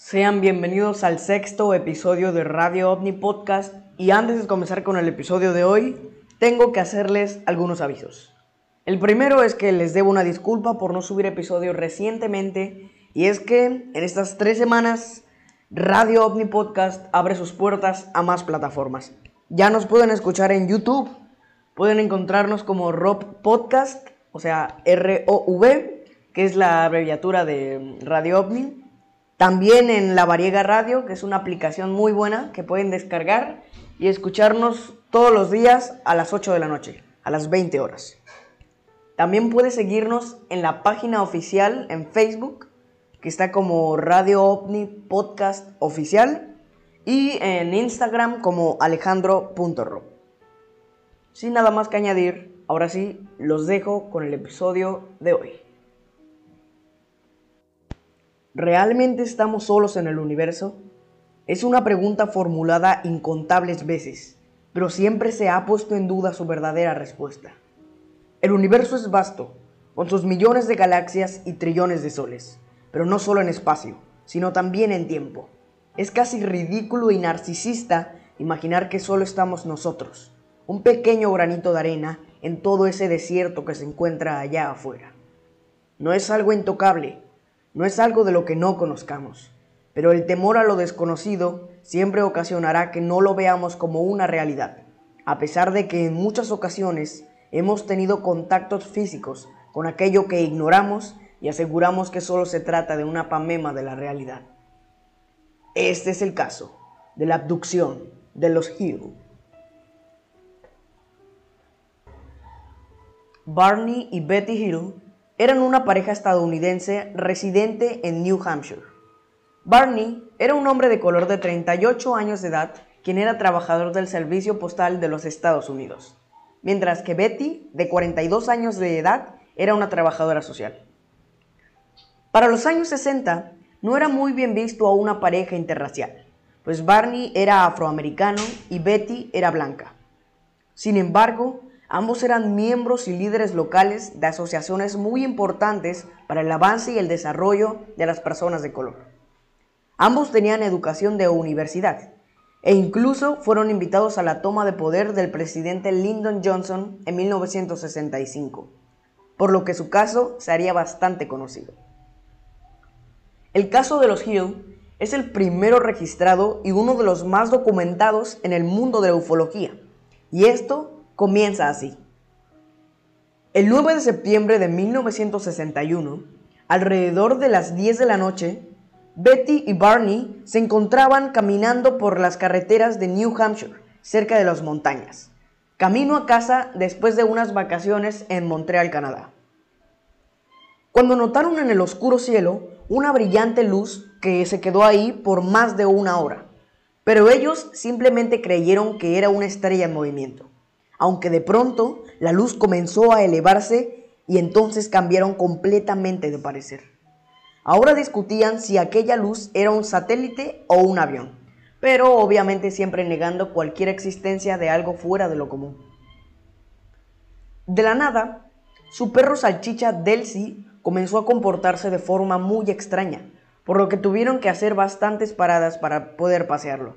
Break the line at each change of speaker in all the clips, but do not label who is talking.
Sean bienvenidos al sexto episodio de Radio OVNI Podcast y antes de comenzar con el episodio de hoy, tengo que hacerles algunos avisos. El primero es que les debo una disculpa por no subir episodios recientemente y es que en estas tres semanas Radio OVNI Podcast abre sus puertas a más plataformas. Ya nos pueden escuchar en YouTube, pueden encontrarnos como Rob Podcast, o sea, R-O-V, que es la abreviatura de Radio OVNI. También en La Variega Radio, que es una aplicación muy buena que pueden descargar y escucharnos todos los días a las 8 de la noche, a las 20 horas. También puedes seguirnos en la página oficial en Facebook, que está como Radio OVNI Podcast Oficial, y en Instagram como alejandro.ro. Sin nada más que añadir, ahora sí, los dejo con el episodio de hoy. ¿Realmente estamos solos en el universo? Es una pregunta formulada incontables veces, pero siempre se ha puesto en duda su verdadera respuesta. El universo es vasto, con sus millones de galaxias y trillones de soles, pero no solo en espacio, sino también en tiempo. Es casi ridículo y narcisista imaginar que solo estamos nosotros, un pequeño granito de arena en todo ese desierto que se encuentra allá afuera. No es algo intocable, no es algo de lo que no conozcamos, pero el temor a lo desconocido siempre ocasionará que no lo veamos como una realidad, a pesar de que en muchas ocasiones hemos tenido contactos físicos con aquello que ignoramos y aseguramos que solo se trata de una pamema de la realidad. Este es el caso de la abducción de los Hill. Barney y Betty Hill eran una pareja estadounidense residente en New Hampshire. Barney era un hombre de color de 38 años de edad quien era trabajador del Servicio Postal de los Estados Unidos, mientras que Betty, de 42 años de edad, era una trabajadora social. Para los años 60, no era muy bien visto a una pareja interracial, pues Barney era afroamericano y Betty era blanca. Sin embargo, Ambos eran miembros y líderes locales de asociaciones muy importantes para el avance y el desarrollo de las personas de color. Ambos tenían educación de universidad e incluso fueron invitados a la toma de poder del presidente Lyndon Johnson en 1965, por lo que su caso se haría bastante conocido. El caso de los Hill es el primero registrado y uno de los más documentados en el mundo de la ufología, y esto comienza así. El 9 de septiembre de 1961, alrededor de las 10 de la noche, Betty y Barney se encontraban caminando por las carreteras de New Hampshire, cerca de las montañas, camino a casa después de unas vacaciones en Montreal, Canadá. Cuando notaron en el oscuro cielo una brillante luz que se quedó ahí por más de una hora, pero ellos simplemente creyeron que era una estrella en movimiento aunque de pronto la luz comenzó a elevarse y entonces cambiaron completamente de parecer. Ahora discutían si aquella luz era un satélite o un avión, pero obviamente siempre negando cualquier existencia de algo fuera de lo común. De la nada, su perro salchicha Delcy comenzó a comportarse de forma muy extraña, por lo que tuvieron que hacer bastantes paradas para poder pasearlo.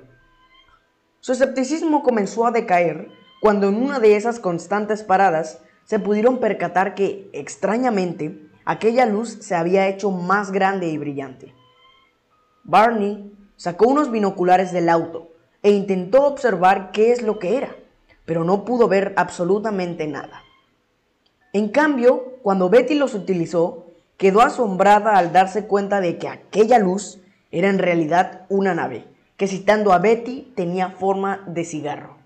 Su escepticismo comenzó a decaer cuando en una de esas constantes paradas se pudieron percatar que, extrañamente, aquella luz se había hecho más grande y brillante. Barney sacó unos binoculares del auto e intentó observar qué es lo que era, pero no pudo ver absolutamente nada. En cambio, cuando Betty los utilizó, quedó asombrada al darse cuenta de que aquella luz era en realidad una nave, que citando a Betty tenía forma de cigarro.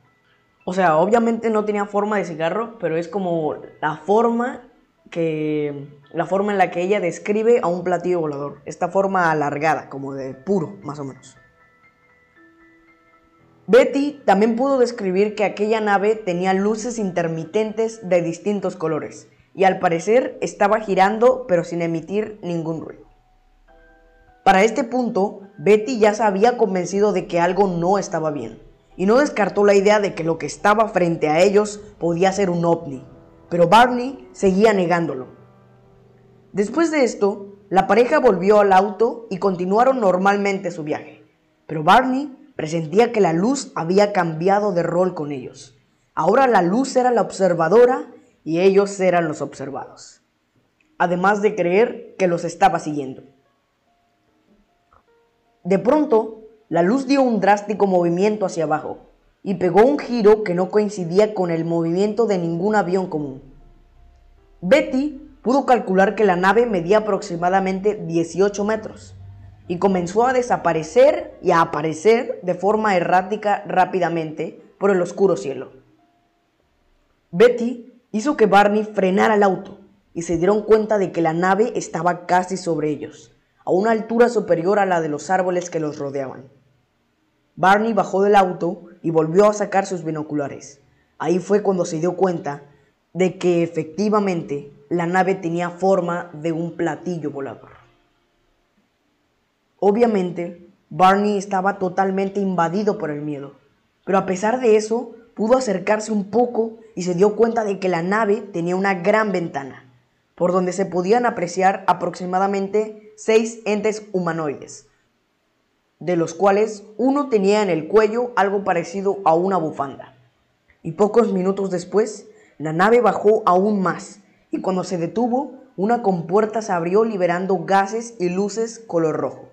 O sea, obviamente no tenía forma de cigarro, pero es como la forma que la forma en la que ella describe a un platillo volador, esta forma alargada, como de puro, más o menos. Betty también pudo describir que aquella nave tenía luces intermitentes de distintos colores y al parecer estaba girando pero sin emitir ningún ruido. Para este punto, Betty ya se había convencido de que algo no estaba bien y no descartó la idea de que lo que estaba frente a ellos podía ser un ovni, pero Barney seguía negándolo. Después de esto, La pareja volvió al auto y continuaron normalmente su viaje, pero Barney presentía que la luz había cambiado de rol con ellos. Ahora la luz era la observadora y ellos eran los observados, además de creer que los estaba siguiendo. De pronto, la luz dio un drástico movimiento hacia abajo y pegó un giro que no coincidía con el movimiento de ningún avión común. Betty pudo calcular que la nave medía aproximadamente 18 metros y comenzó a desaparecer y a aparecer de forma errática rápidamente por el oscuro cielo. Betty hizo que Barney frenara el auto y se dieron cuenta de que la nave estaba casi sobre ellos a una altura superior a la de los árboles que los rodeaban. Barney bajó del auto y volvió a sacar sus binoculares. Ahí fue cuando se dio cuenta de que efectivamente la nave tenía forma de un platillo volador. Obviamente, Barney estaba totalmente invadido por el miedo, pero a pesar de eso, pudo acercarse un poco y se dio cuenta de que la nave tenía una gran ventana por donde se podían apreciar aproximadamente seis entes humanoides, de los cuales uno tenía en el cuello algo parecido a una bufanda. Y pocos minutos después, la nave bajó aún más, y cuando se detuvo, una compuerta se abrió liberando gases y luces color rojo.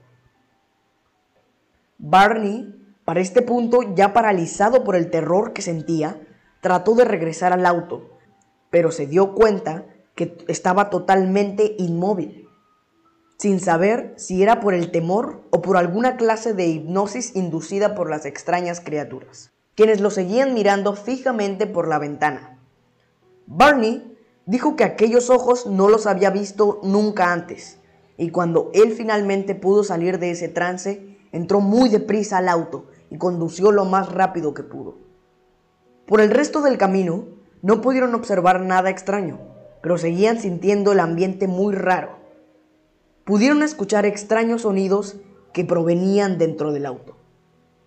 Barney, para este punto ya paralizado por el terror que sentía, trató de regresar al auto, pero se dio cuenta que estaba totalmente inmóvil, sin saber si era por el temor o por alguna clase de hipnosis inducida por las extrañas criaturas, quienes lo seguían mirando fijamente por la ventana. Barney dijo que aquellos ojos no los había visto nunca antes, y cuando él finalmente pudo salir de ese trance, entró muy deprisa al auto y condució lo más rápido que pudo. Por el resto del camino, no pudieron observar nada extraño, pero seguían sintiendo el ambiente muy raro. Pudieron escuchar extraños sonidos que provenían dentro del auto.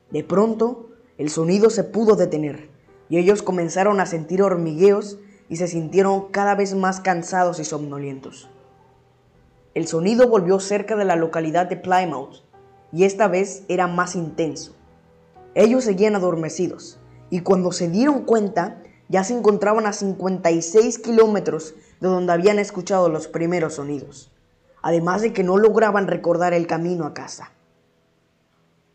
De pronto, el sonido se pudo detener y ellos comenzaron a sentir hormigueos y se sintieron cada vez más cansados y somnolientos. El sonido volvió cerca de la localidad de Plymouth y esta vez era más intenso. Ellos seguían adormecidos y cuando se dieron cuenta ya se encontraban a 56 kilómetros de donde habían escuchado los primeros sonidos, además de que no lograban recordar el camino a casa.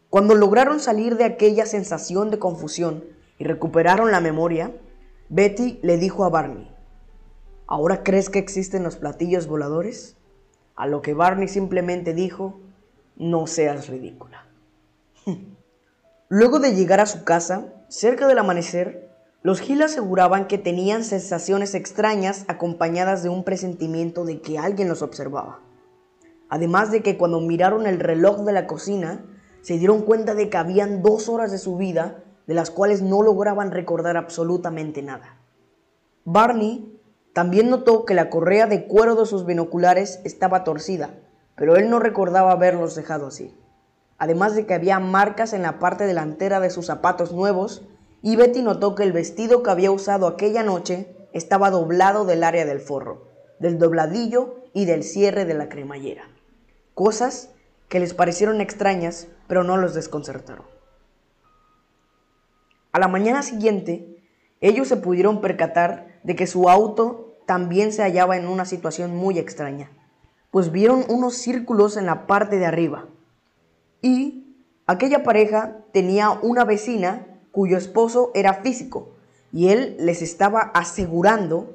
Cuando lograron salir de aquella sensación de confusión y recuperaron la memoria, Betty le dijo a Barney, ¿ahora crees que existen los platillos voladores? A lo que Barney simplemente dijo, no seas ridícula. Luego de llegar a su casa, cerca del amanecer, los Gil aseguraban que tenían sensaciones extrañas acompañadas de un presentimiento de que alguien los observaba. Además de que cuando miraron el reloj de la cocina, se dieron cuenta de que habían dos horas de su vida de las cuales no lograban recordar absolutamente nada. Barney también notó que la correa de cuero de sus binoculares estaba torcida, pero él no recordaba haberlos dejado así. Además de que había marcas en la parte delantera de sus zapatos nuevos y Betty notó que el vestido que había usado aquella noche estaba doblado del área del forro, del dobladillo y del cierre de la cremallera. Cosas que les parecieron extrañas, pero no los desconcertaron. A la mañana siguiente, ellos se pudieron percatar de que su auto también se hallaba en una situación muy extraña, pues vieron unos círculos en la parte de arriba. Y aquella pareja tenía una vecina cuyo esposo era físico y él les estaba asegurando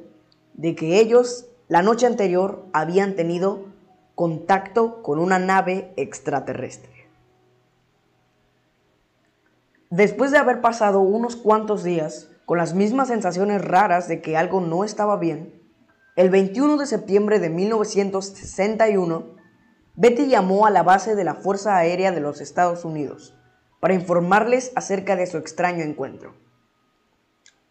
de que ellos la noche anterior habían tenido contacto con una nave extraterrestre. Después de haber pasado unos cuantos días con las mismas sensaciones raras de que algo no estaba bien, el 21 de septiembre de 1961, Betty llamó a la base de la Fuerza Aérea de los Estados Unidos para informarles acerca de su extraño encuentro.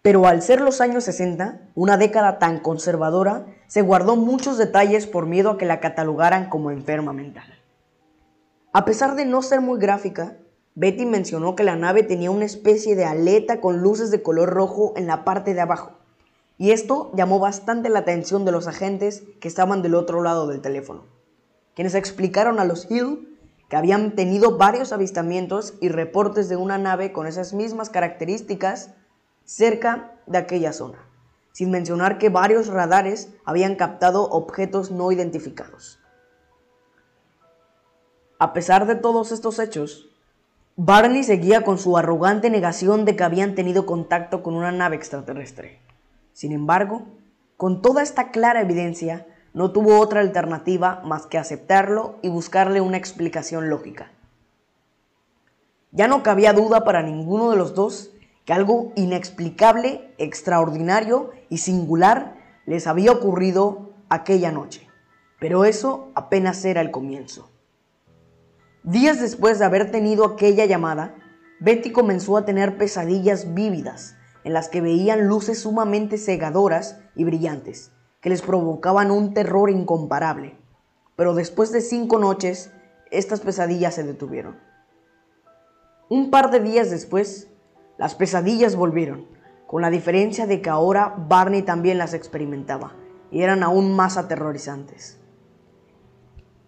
Pero al ser los años 60, una década tan conservadora, se guardó muchos detalles por miedo a que la catalogaran como enferma mental. A pesar de no ser muy gráfica, Betty mencionó que la nave tenía una especie de aleta con luces de color rojo en la parte de abajo, y esto llamó bastante la atención de los agentes que estaban del otro lado del teléfono. quienes explicaron a los Hill que habían tenido varios avistamientos y reportes de una nave con esas mismas características cerca de aquella zona, sin mencionar que varios radares habían captado objetos no identificados. A pesar de todos estos hechos, Barney seguía con su arrogante negación de que habían tenido contacto con una nave extraterrestre. Sin embargo, con toda esta clara evidencia, no tuvo otra alternativa más que aceptarlo y buscarle una explicación lógica. Ya no cabía duda para ninguno de los dos que algo inexplicable, extraordinario y singular les había ocurrido aquella noche. Pero eso apenas era el comienzo. Días después de haber tenido aquella llamada, Betty comenzó a tener pesadillas vívidas en las que veían luces sumamente cegadoras y brillantes, que les provocaban un terror incomparable. Pero después de cinco noches, estas pesadillas se detuvieron. Un par de días después, las pesadillas volvieron, con la diferencia de que ahora Barney también las experimentaba, y eran aún más aterrorizantes.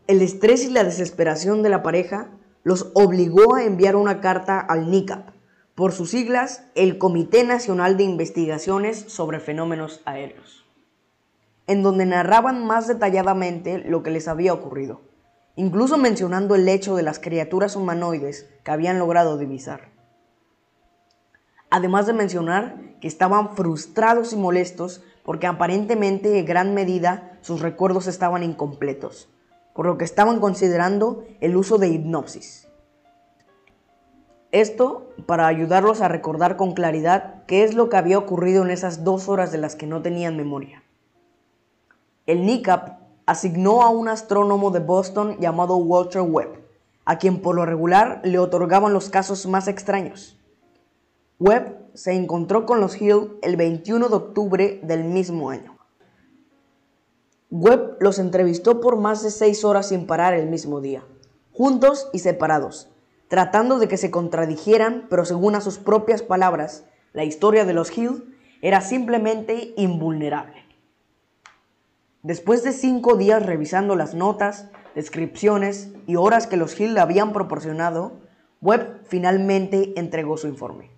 El estrés y la desesperación de la pareja los obligó a enviar una carta al NICAP, por sus siglas, el Comité Nacional de Investigaciones sobre Fenómenos Aéreos, en donde narraban más detalladamente lo que les había ocurrido, incluso mencionando el hecho de las criaturas humanoides que habían logrado divisar. Además de mencionar que estaban frustrados y molestos porque aparentemente en gran medida sus recuerdos estaban incompletos por lo que estaban considerando el uso de hipnosis. Esto para ayudarlos a recordar con claridad qué es lo que había ocurrido en esas dos horas de las que no tenían memoria. El NICAP asignó a un astrónomo de Boston llamado Walter Webb, a quien por lo regular le otorgaban los casos más extraños. Webb se encontró con los Hill el 21 de octubre del mismo año. Webb los entrevistó por más de seis horas sin parar el mismo día, juntos y separados, tratando de que se contradijeran, pero según a sus propias palabras, la historia de los Hill era simplemente invulnerable. Después de cinco días revisando las notas, descripciones y horas que los Hill le habían proporcionado, Webb finalmente entregó su informe,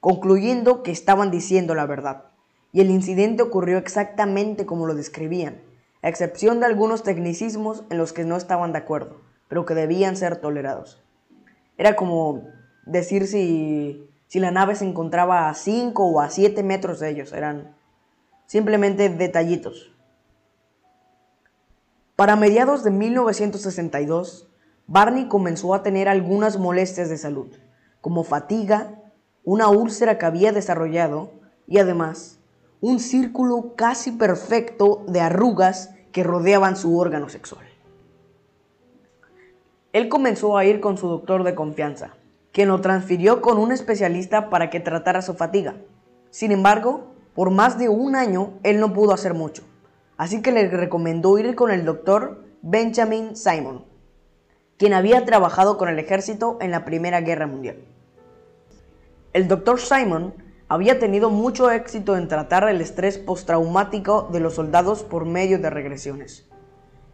concluyendo que estaban diciendo la verdad, y el incidente ocurrió exactamente como lo describían, a excepción de algunos tecnicismos en los que no estaban de acuerdo, pero que debían ser tolerados. Era como decir si, si la nave se encontraba a 5 o a 7 metros de ellos, eran simplemente detallitos. Para mediados de 1962, Barney comenzó a tener algunas molestias de salud, como fatiga, una úlcera que había desarrollado y además un círculo casi perfecto de arrugas que rodeaban su órgano sexual. Él comenzó a ir con su doctor de confianza, quien lo transfirió con un especialista para que tratara su fatiga. Sin embargo, por más de un año él no pudo hacer mucho, así que le recomendó ir con el doctor Benjamin Simon, quien había trabajado con el ejército en la Primera Guerra Mundial. El doctor Simon había tenido mucho éxito en tratar el estrés postraumático de los soldados por medio de regresiones.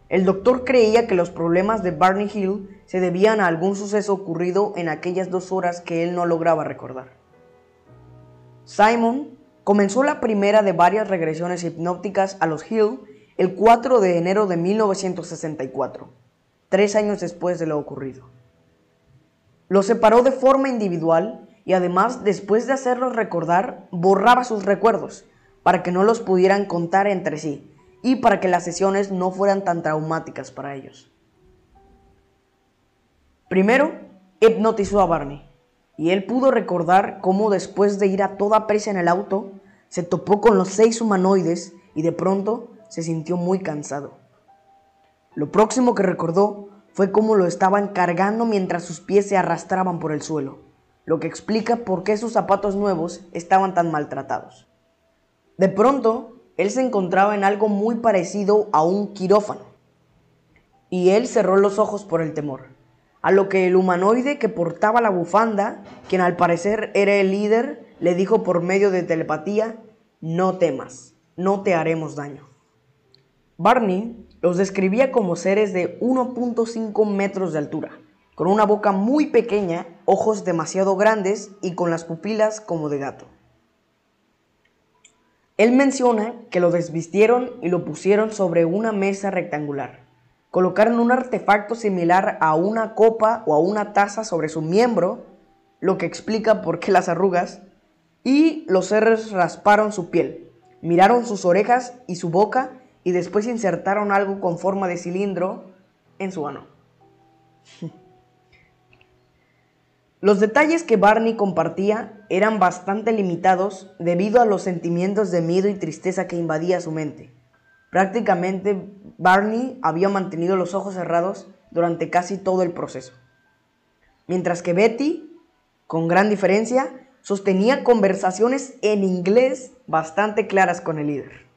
El doctor creía que los problemas de Barney Hill se debían a algún suceso ocurrido en aquellas dos horas que él no lograba recordar. Simon comenzó la primera de varias regresiones hipnópticas a los Hill el 4 de enero de 1964, tres años después de lo ocurrido. Lo separó de forma individual y además después de hacerlos recordar, borraba sus recuerdos para que no los pudieran contar entre sí y para que las sesiones no fueran tan traumáticas para ellos. Primero, hipnotizó a Barney y él pudo recordar cómo después de ir a toda prisa en el auto, se topó con los seis humanoides y de pronto se sintió muy cansado. Lo próximo que recordó fue cómo lo estaban cargando mientras sus pies se arrastraban por el suelo lo que explica por qué sus zapatos nuevos estaban tan maltratados. De pronto, él se encontraba en algo muy parecido a un quirófano, y él cerró los ojos por el temor, a lo que el humanoide que portaba la bufanda, quien al parecer era el líder, le dijo por medio de telepatía, no temas, no te haremos daño. Barney Los describía como seres de 1.5 metros de altura, con una boca muy pequeña, ojos demasiado grandes y con las pupilas como de gato. Él menciona que lo desvistieron y lo pusieron sobre una mesa rectangular. Colocaron un artefacto similar a una copa o a una taza sobre su miembro, lo que explica por qué las arrugas, y los seres rasparon su piel, miraron sus orejas y su boca y después insertaron algo con forma de cilindro en su ano. Los detalles que Barney compartía eran bastante limitados debido a los sentimientos de miedo y tristeza que invadía su mente. Prácticamente Barney había mantenido los ojos cerrados durante casi todo el proceso. Mientras que Betty, con gran diferencia, sostenía conversaciones en inglés bastante claras con el líder.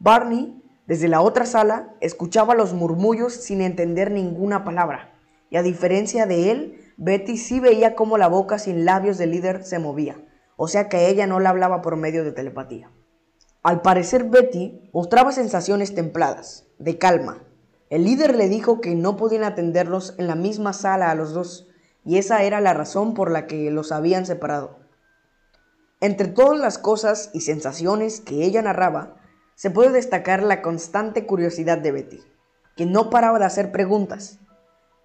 Barney, desde la otra sala, escuchaba los murmullos sin entender ninguna palabra, y a diferencia de él, Betty sí veía cómo la boca sin labios del líder se movía, o sea que ella no la hablaba por medio de telepatía. Al parecer Betty mostraba sensaciones templadas, de calma. El líder le dijo que no podían atenderlos en la misma sala a los dos, y esa era la razón por la que los habían separado. Entre todas las cosas y sensaciones que ella narraba, se puede destacar la constante curiosidad de Betty, que no paraba de hacer preguntas,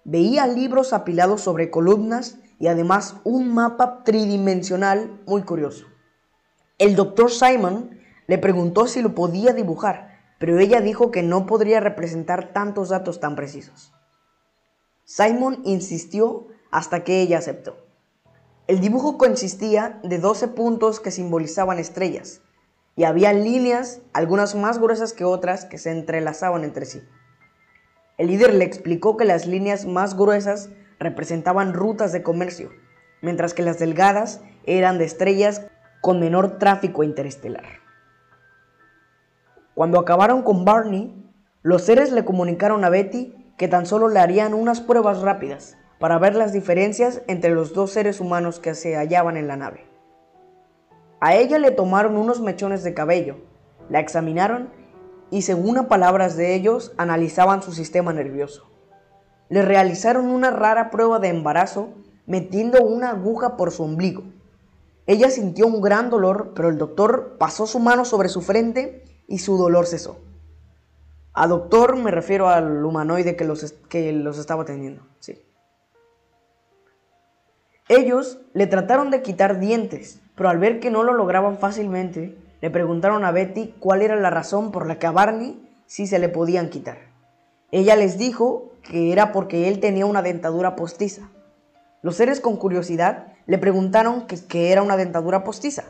Veía libros apilados sobre columnas y además un mapa tridimensional muy curioso. El doctor Simon le preguntó si lo podía dibujar, pero ella dijo que no podría representar tantos datos tan precisos. Simon insistió hasta que ella aceptó. El dibujo consistía de 12 puntos que simbolizaban estrellas, y había líneas, algunas más gruesas que otras, que se entrelazaban entre sí. El líder le explicó que las líneas más gruesas representaban rutas de comercio, mientras que las delgadas eran de estrellas con menor tráfico interestelar. Cuando acabaron con Barney, los seres le comunicaron a Betty que tan solo le harían unas pruebas rápidas para ver las diferencias entre los dos seres humanos que se hallaban en la nave. A ella le tomaron unos mechones de cabello, la examinaron y según palabras de ellos analizaban su sistema nervioso. Le realizaron una rara prueba de embarazo metiendo una aguja por su ombligo. Ella sintió un gran dolor, pero el doctor pasó su mano sobre su frente y su dolor cesó. A doctor me refiero al humanoide que los, que los estaba teniendo. Sí. Ellos le trataron de quitar dientes, pero al ver que no lo lograban fácilmente, le preguntaron a Betty cuál era la razón por la que a Barney sí se le podían quitar. Ella les dijo que era porque él tenía una dentadura postiza. Los seres con curiosidad le preguntaron qué era una dentadura postiza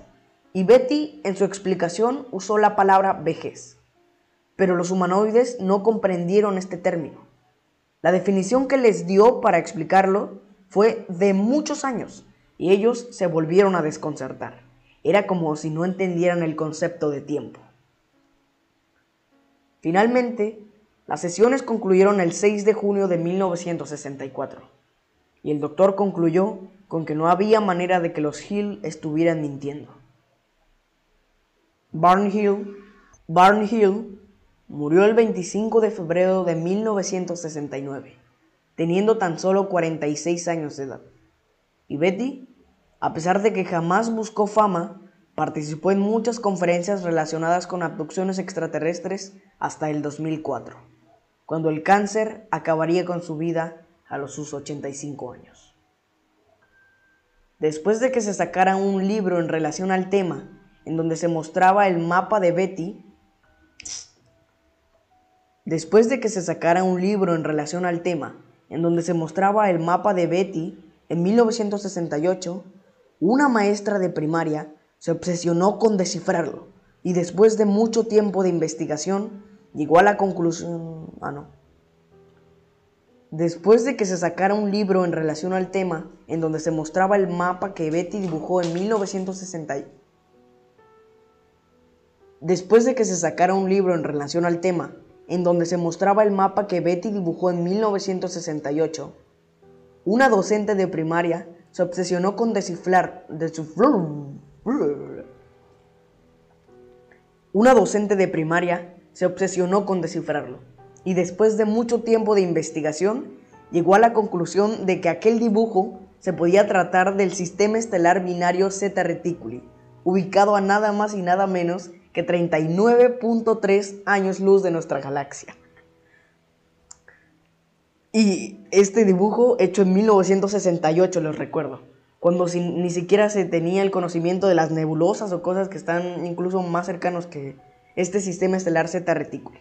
y Betty en su explicación usó la palabra vejez. Pero los humanoides no comprendieron este término. La definición que les dio para explicarlo fue de muchos años y ellos se volvieron a desconcertar. Era como si no entendieran el concepto de tiempo. Finalmente, las sesiones concluyeron el 6 de junio de 1964 y el doctor concluyó con que no había manera de que los Hill estuvieran mintiendo. Barnhill, Hill murió el 25 de febrero de 1969, teniendo tan solo 46 años de edad. Y Betty a pesar de que jamás buscó fama, participó en muchas conferencias relacionadas con abducciones extraterrestres hasta el 2004, cuando el cáncer acabaría con su vida a los sus 85 años. Después de que se sacara un libro en relación al tema, en donde se mostraba el mapa de Betty, después de que se sacara un libro en relación al tema, en donde se mostraba el mapa de Betty, en 1968, una maestra de primaria se obsesionó con descifrarlo y después de mucho tiempo de investigación llegó a la conclusión... Ah, no. Después de que se sacara un libro en relación al tema, en donde se mostraba el mapa que Betty dibujó en 1960, después de que se sacara un libro en relación al tema, en donde se mostraba el mapa que Betty dibujó en 1968, una docente de primaria se obsesionó con descifrar, Una docente de primaria se obsesionó con descifrarlo y después de mucho tiempo de investigación, llegó a la conclusión de que aquel dibujo se podía tratar del sistema estelar binario Zeta Reticuli, ubicado a nada más y nada menos que 39.3 años luz de nuestra galaxia. Y este dibujo hecho en 1968, les recuerdo, cuando ni siquiera se tenía el conocimiento de las nebulosas o cosas que están incluso más cercanos que este sistema estelar Zeta Reticuli.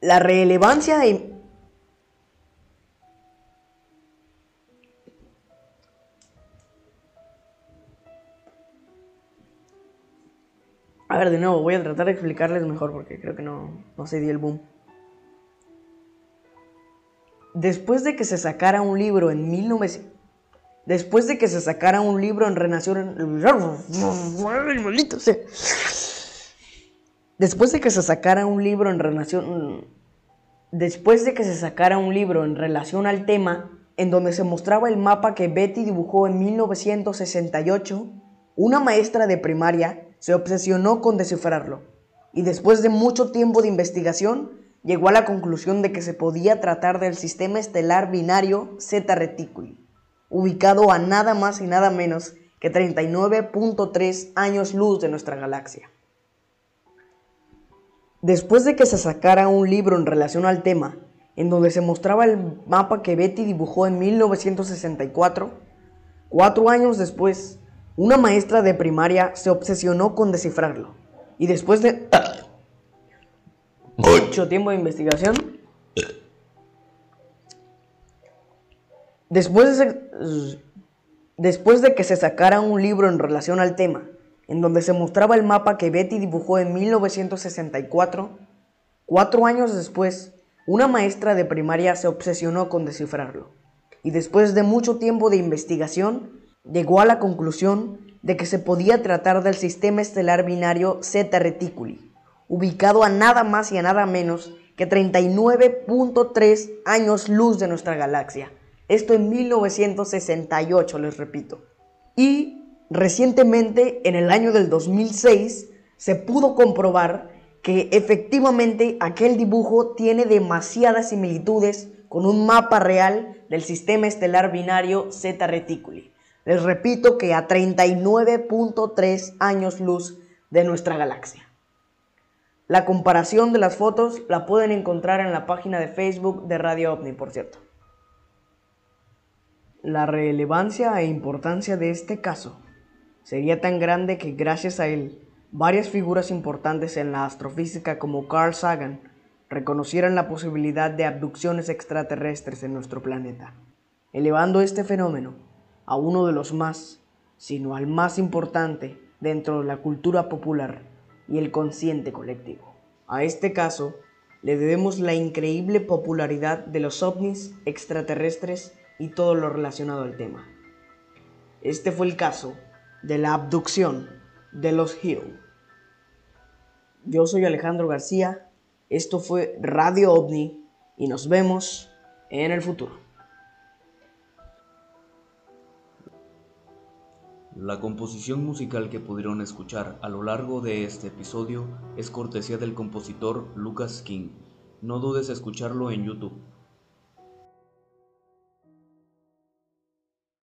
La relevancia de... A ver, de nuevo, voy a tratar de explicarles mejor porque creo que no, no se dio el boom. Después de que se sacara un libro en 1900... Después de que se sacara un libro en Renación... Después de que se sacara un libro en relación... Después de que se sacara un libro en relación al tema, en donde se mostraba el mapa que Betty dibujó en 1968, una maestra de primaria se obsesionó con descifrarlo, y después de mucho tiempo de investigación, llegó a la conclusión de que se podía tratar del sistema estelar binario Zeta Reticuli, ubicado a nada más y nada menos que 39.3 años luz de nuestra galaxia. Después de que se sacara un libro en relación al tema, en donde se mostraba el mapa que Betty dibujó en 1964, cuatro años después, una maestra de primaria se obsesionó con descifrarlo. Y después de mucho tiempo de investigación, después de, que se sacara un libro en relación al tema, en donde se mostraba el mapa que Betty dibujó en 1964, cuatro años después, una maestra de primaria se obsesionó con descifrarlo, y después de mucho tiempo de investigación, llegó a la conclusión de que se podía tratar del sistema estelar binario Zeta Reticuli, ubicado a nada más y a nada menos que 39.3 años luz de nuestra galaxia. Esto en 1968, les repito. Y Recientemente, en el año del 2006, se pudo comprobar que efectivamente aquel dibujo tiene demasiadas similitudes con un mapa real del sistema estelar binario Zeta Reticuli. Les repito que a 39.3 años luz de nuestra galaxia. La comparación de las fotos la pueden encontrar en la página de Facebook de Radio OVNI, por cierto. La relevancia e importancia de este caso sería tan grande que gracias a él, varias figuras importantes en la astrofísica como Carl Sagan reconocieran la posibilidad de abducciones extraterrestres en nuestro planeta, elevando este fenómeno a uno de los más, sino al más importante dentro de la cultura popular y el consciente colectivo. A este caso le debemos la increíble popularidad de los ovnis extraterrestres y todo lo relacionado al tema. Este fue el caso de la abducción de los Hill. Yo soy Alejandro García, esto fue Radio OVNI y nos vemos en el futuro.
La composición musical que pudieron escuchar a lo largo de este episodio es cortesía del compositor Lucas King. No dudes escucharlo en YouTube.